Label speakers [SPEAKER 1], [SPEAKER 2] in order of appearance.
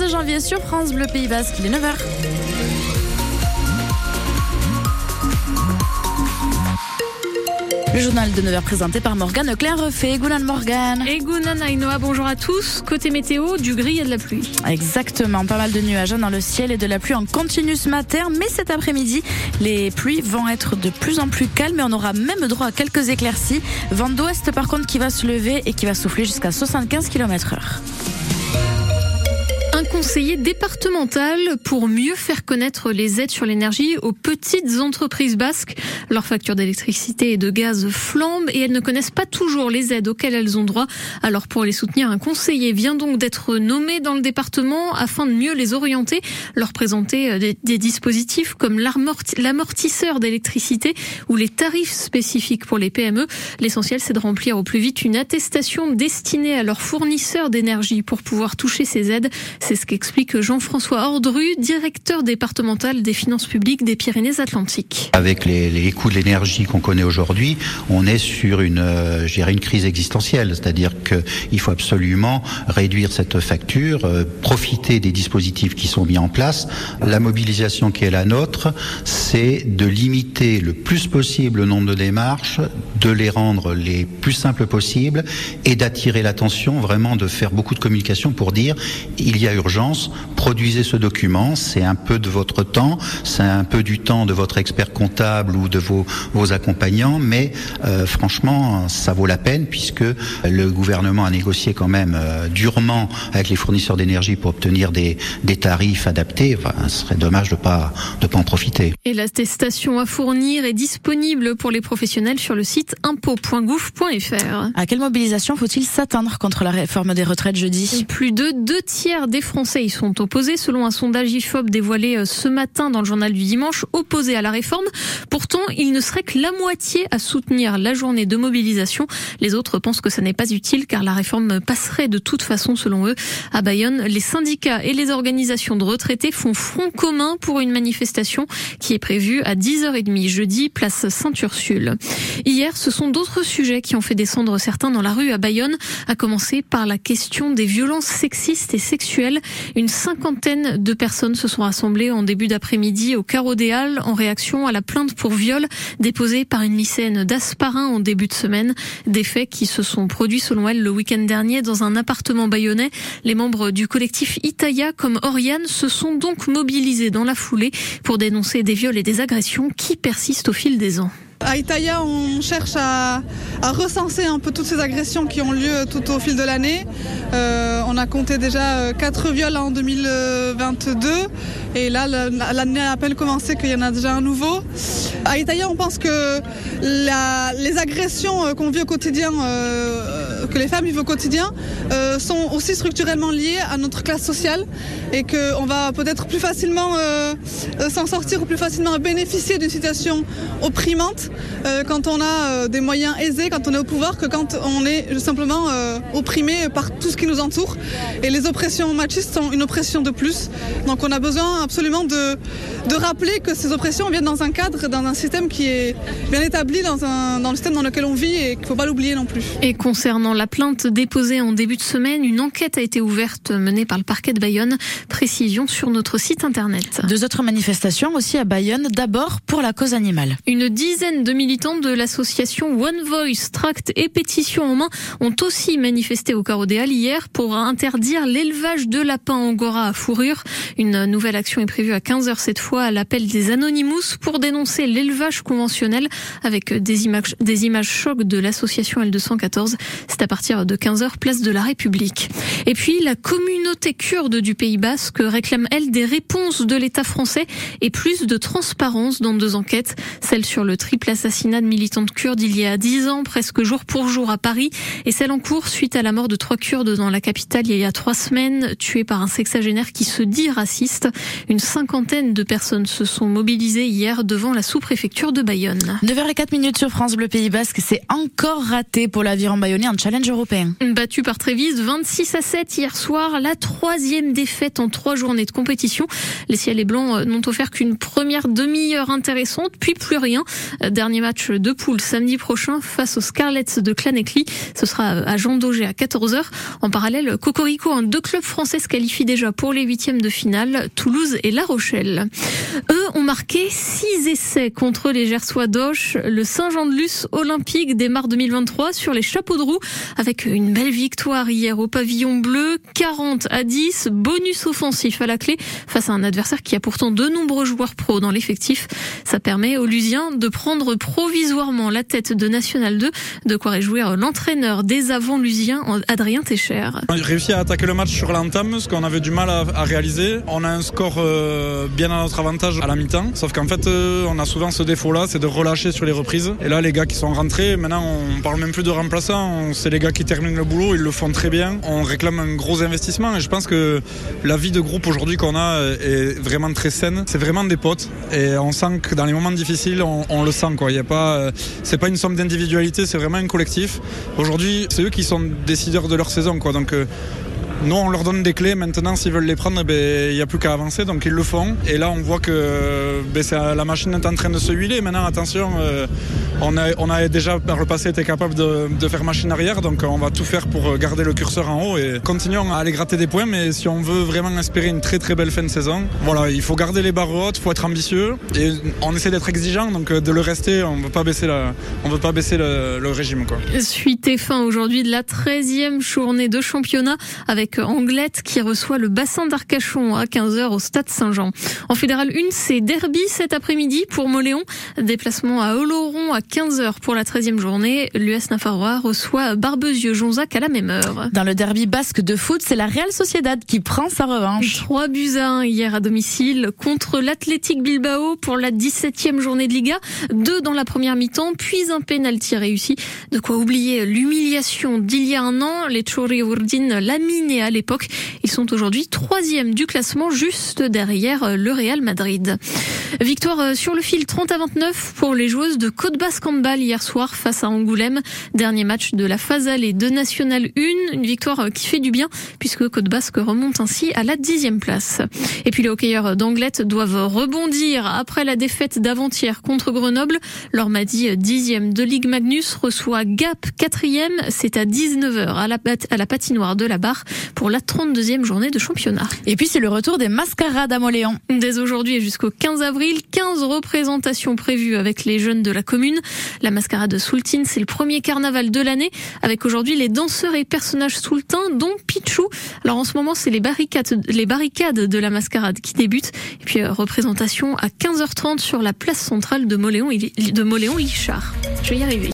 [SPEAKER 1] 15 janvier sur France Bleu Pays Basque, il est 9h. Le journal de 9h présenté par Morgane Claire refait. Gounan Morgane.
[SPEAKER 2] Et Gounan Ainoa, bonjour à tous. Côté météo, du gris et de la pluie.
[SPEAKER 1] Exactement, pas mal de nuages dans le ciel et de la pluie en continu ce matin. Mais cet après-midi, les pluies vont être de plus en plus calmes et on aura même droit à quelques éclaircies. Vent d'ouest par contre qui va se lever et qui va souffler jusqu'à 75 km heure
[SPEAKER 2] conseiller départemental pour mieux faire connaître les aides sur l'énergie aux petites entreprises basques. Leur facture d'électricité et de gaz flambe et elles ne connaissent pas toujours les aides auxquelles elles ont droit. Alors pour les soutenir, un conseiller vient donc d'être nommé dans le département afin de mieux les orienter, leur présenter euh, des, dispositifs comme l'amortisseur d'électricité ou les tarifs spécifiques pour les PME. L'essentiel, c'est de remplir au plus vite une attestation destinée à leurs fournisseurs d'énergie pour pouvoir toucher ces aides. C'est ce qu'explique Jean-François Ordru, directeur départemental des finances publiques des Pyrénées-Atlantiques.
[SPEAKER 3] Avec les, coûts de l'énergie qu'on connaît aujourd'hui, on est sur une, euh, une crise existentielle, c'est-à-dire qu'il faut absolument réduire cette facture, euh, profiter des dispositifs qui sont mis en place. La mobilisation qui est la nôtre, c'est de limiter le plus possible le nombre de démarches, de les rendre les plus simples possibles et d'attirer l'attention, vraiment de faire beaucoup de communication pour dire il y a urgence produisez ce document. C'est un peu de votre temps, c'est un peu du temps de votre expert comptable ou de vos, vos accompagnants, mais euh, franchement, ça vaut la peine puisque le gouvernement a négocié quand même euh, durement avec les fournisseurs d'énergie pour obtenir des, des tarifs adaptés. Enfin, ce serait dommage de pas de pas en profiter.
[SPEAKER 2] Et l'attestation à fournir est disponible pour les professionnels sur le site impôt.gouv.fr.
[SPEAKER 1] À quelle mobilisation faut-il s'attendre contre la réforme des retraites jeudi?
[SPEAKER 2] Plus de deux tiers des Français Français y sont opposés, selon un sondage IFOP dévoilé euh, ce matin dans le journal du dimanche, opposés à la réforme. Pourtant, il ne serait que la moitié à soutenir la journée de mobilisation. Les autres pensent que ça n'est pas utile car la réforme passerait de toute façon, selon eux. À Bayonne, les syndicats et les organisations de retraités font front commun pour une manifestation qui est prévue à 10h30 jeudi, place Sainte-Ursule. Hier, ce sont d'autres sujets qui ont fait descendre certains dans la rue à Bayonne, à commencer par la question des violences sexistes et sexuelles. Une cinquantaine de personnes se sont rassemblées en début d'après-midi au Carreau des Halles en réaction à la plainte pour viol déposée par une lycéenne d'Asparin en début de semaine. Des faits qui se sont produits selon elle le week-end dernier dans un appartement bayonnais. Les membres du collectif Itaya comme Oriane se sont donc mobilisés dans la foulée pour dénoncer des viols et des agressions qui persistent au fil des ans.
[SPEAKER 4] À Itaïa, on cherche à, recenser un peu toutes ces agressions qui ont lieu tout au fil de l'année. Euh, on a compté déjà 4 euh, viols en 2022 et là l'année a à peine commencé qu'il y en a déjà un nouveau. À Itaïa, on pense que les agressions euh, qu'on vit au quotidien, que les femmes vivent au quotidien, sont aussi structurellement liées à notre classe sociale et qu'on va peut-être plus facilement s'en sortir ou plus facilement bénéficier d'une situation opprimante quand on a des moyens aisés, quand on est au pouvoir, que quand on est simplement opprimé par tout ce qui nous entoure. Et les oppressions machistes sont une oppression de plus. Donc on a besoin absolument de, de rappeler que ces oppressions viennent dans un cadre, dans un système qui est bien établi, dans, un, dans le système dans lequel on vit et qu'il ne faut pas l'oublier non plus.
[SPEAKER 2] Et concernant la plainte déposée en début de semaine, une enquête a été ouverte menée par le parquet de Bayonne. Précision sur notre site internet.
[SPEAKER 1] Deux autres manifestations aussi à Bayonne, d'abord pour la cause animale.
[SPEAKER 2] Une dizaine de militants de l'association One Voice, tract et pétition en main, ont aussi manifesté au Carreau des Halles hier pour interdire l'élevage de lapins angora à fourrure. Une nouvelle action est prévue à 15h cette fois à l'appel des Anonymous pour dénoncer l'élevage conventionnel avec des images, des images chocs de l'association L214. C'est à partir de 15h place de la République. Et puis la communauté kurde du Pays Basque réclame elle des réponses de l'État français et plus de transparence dans deux enquêtes, celle sur le triple assassinat de militantes kurdes il y a dix ans, presque jour pour jour à Paris, et celle en cours suite à la mort de trois Kurdes dans la capitale il y a trois semaines, tués par un sexagénaire qui se dit raciste. Une cinquantaine de personnes se sont mobilisées hier devant la sous-préfecture de Bayonne.
[SPEAKER 1] 9h04 minutes sur France Bleu Pays Basque, c'est encore raté pour l'aviron bayonnais en challenge européen.
[SPEAKER 2] Battu par Trévise 26 à 7 hier soir, la troisième défaite en trois journées de compétition. Les ciels et blancs n'ont offert qu'une première demi-heure intéressante, puis plus rien. Dernier match de poule samedi prochain face aux Scarlets de Clanecly. Ce sera à Jean Daugé à 14h. En parallèle, Cocorico, un deux clubs français se qualifient déjà pour les huitièmes de finale, Toulouse et La Rochelle. Eux ont marqué six essais contre les Gersois d'Auch. Le Saint-Jean-de-Luz olympique démarre 2023 sur les chapeaux de roue avec une belle victoire hier au pavillon bleu, 40 à 10, bonus offensif à la clé face à un adversaire qui a pourtant de nombreux joueurs pros dans l'effectif. Ça permet aux Lusiens de prendre provisoirement la tête de National 2, de quoi réjouir l'entraîneur des avants lusiens, Adrien Técher.
[SPEAKER 5] On a réussi à attaquer le match sur l'entame, ce qu'on avait du mal à, réaliser. On a un score euh, bien à notre avantage à la mi-temps, sauf qu'en fait, euh, on a souvent ce défaut-là, c'est de relâcher sur les reprises. Et là, les gars qui sont rentrés, maintenant, on parle même plus de remplaçants, c'est les gars qui terminent le boulot, ils le font très bien. On réclame un gros investissement et je pense que la vie de groupe aujourd'hui qu'on a est vraiment très saine. C'est vraiment des potes et on sent que dans les moments difficiles, on, le sent. Quoi. Il y a pas, euh, c'est pas une somme d'individualité, c'est vraiment un collectif. Aujourd'hui, c'est eux qui sont décideurs de leur saison. Donc, euh, nous, on leur donne des clés. Maintenant, s'ils veulent les prendre, ben, il n'y a plus qu'à avancer. Donc, ils le font. Et là, on voit que ben, la machine est en train de se huiler. Maintenant, attention, euh, on, a, déjà, par le passé, été capable de, faire machine arrière. Donc, on va tout faire pour garder le curseur en haut. Et continuons à aller gratter des points. Mais si on veut vraiment espérer une très, très belle fin de saison, voilà, il faut garder les barres hautes. Il faut être ambitieux. Et on essaie d'être exigeant. Donc, de le rester, on ne veut pas baisser, la, on veut pas baisser le, le régime. Quoi.
[SPEAKER 2] Suite et fin aujourd'hui de la 13e journée de championnat avec Anglette qui reçoit le bassin d'Arcachon à 15h au stade Saint-Jean. En fédéral 1, c'est derby cet après-midi pour Moléon. Déplacement à Oloron à 15h pour la 13e journée. L'US Nafarrois reçoit Barbezieux-Jonzac à la même heure.
[SPEAKER 1] Dans le derby basque de foot, c'est la Real Sociedad qui prend sa revanche.
[SPEAKER 2] 3 buts à 1 hier à domicile contre l'Athletic Bilbao pour la 17e journée de Liga. Deux dans la première mi-temps, puis un pénalty réussi. De quoi oublier l'humiliation d'il y a un an. Les Chori Urdin à l'époque. Ils sont aujourd'hui troisième du classement, juste derrière le Real Madrid. Victoire sur le fil 30 à 29 pour les joueuses de Côte Basque Handball hier soir face à Angoulême. Dernier match de la phase allée de National 1. Une victoire qui fait du bien puisque Côte Basque remonte ainsi à la dixième place. Et puis les hockeyeurs d'Anglette doivent rebondir après la défaite d'avant-hier contre Grenoble. L'Ormadi dixième de Ligue Magnus reçoit Gap quatrième. C'est à 19h à la, à la patinoire de la barre pour la 32e journée de championnat.
[SPEAKER 1] Et puis c'est le retour des mascarades à Moléon.
[SPEAKER 2] Dès aujourd'hui et jusqu'au 15 avril, 15 représentations prévues avec les jeunes de la commune. La mascarade Soultine, c'est le premier carnaval de l'année avec aujourd'hui les danseurs et personnages soultins dont Pichou. Alors en ce moment, c'est les barricades, les barricades de la mascarade qui débutent. Et puis euh, représentation à 15h30 sur la place centrale de Moléon, de Moléon-Lichard. Je vais y arriver.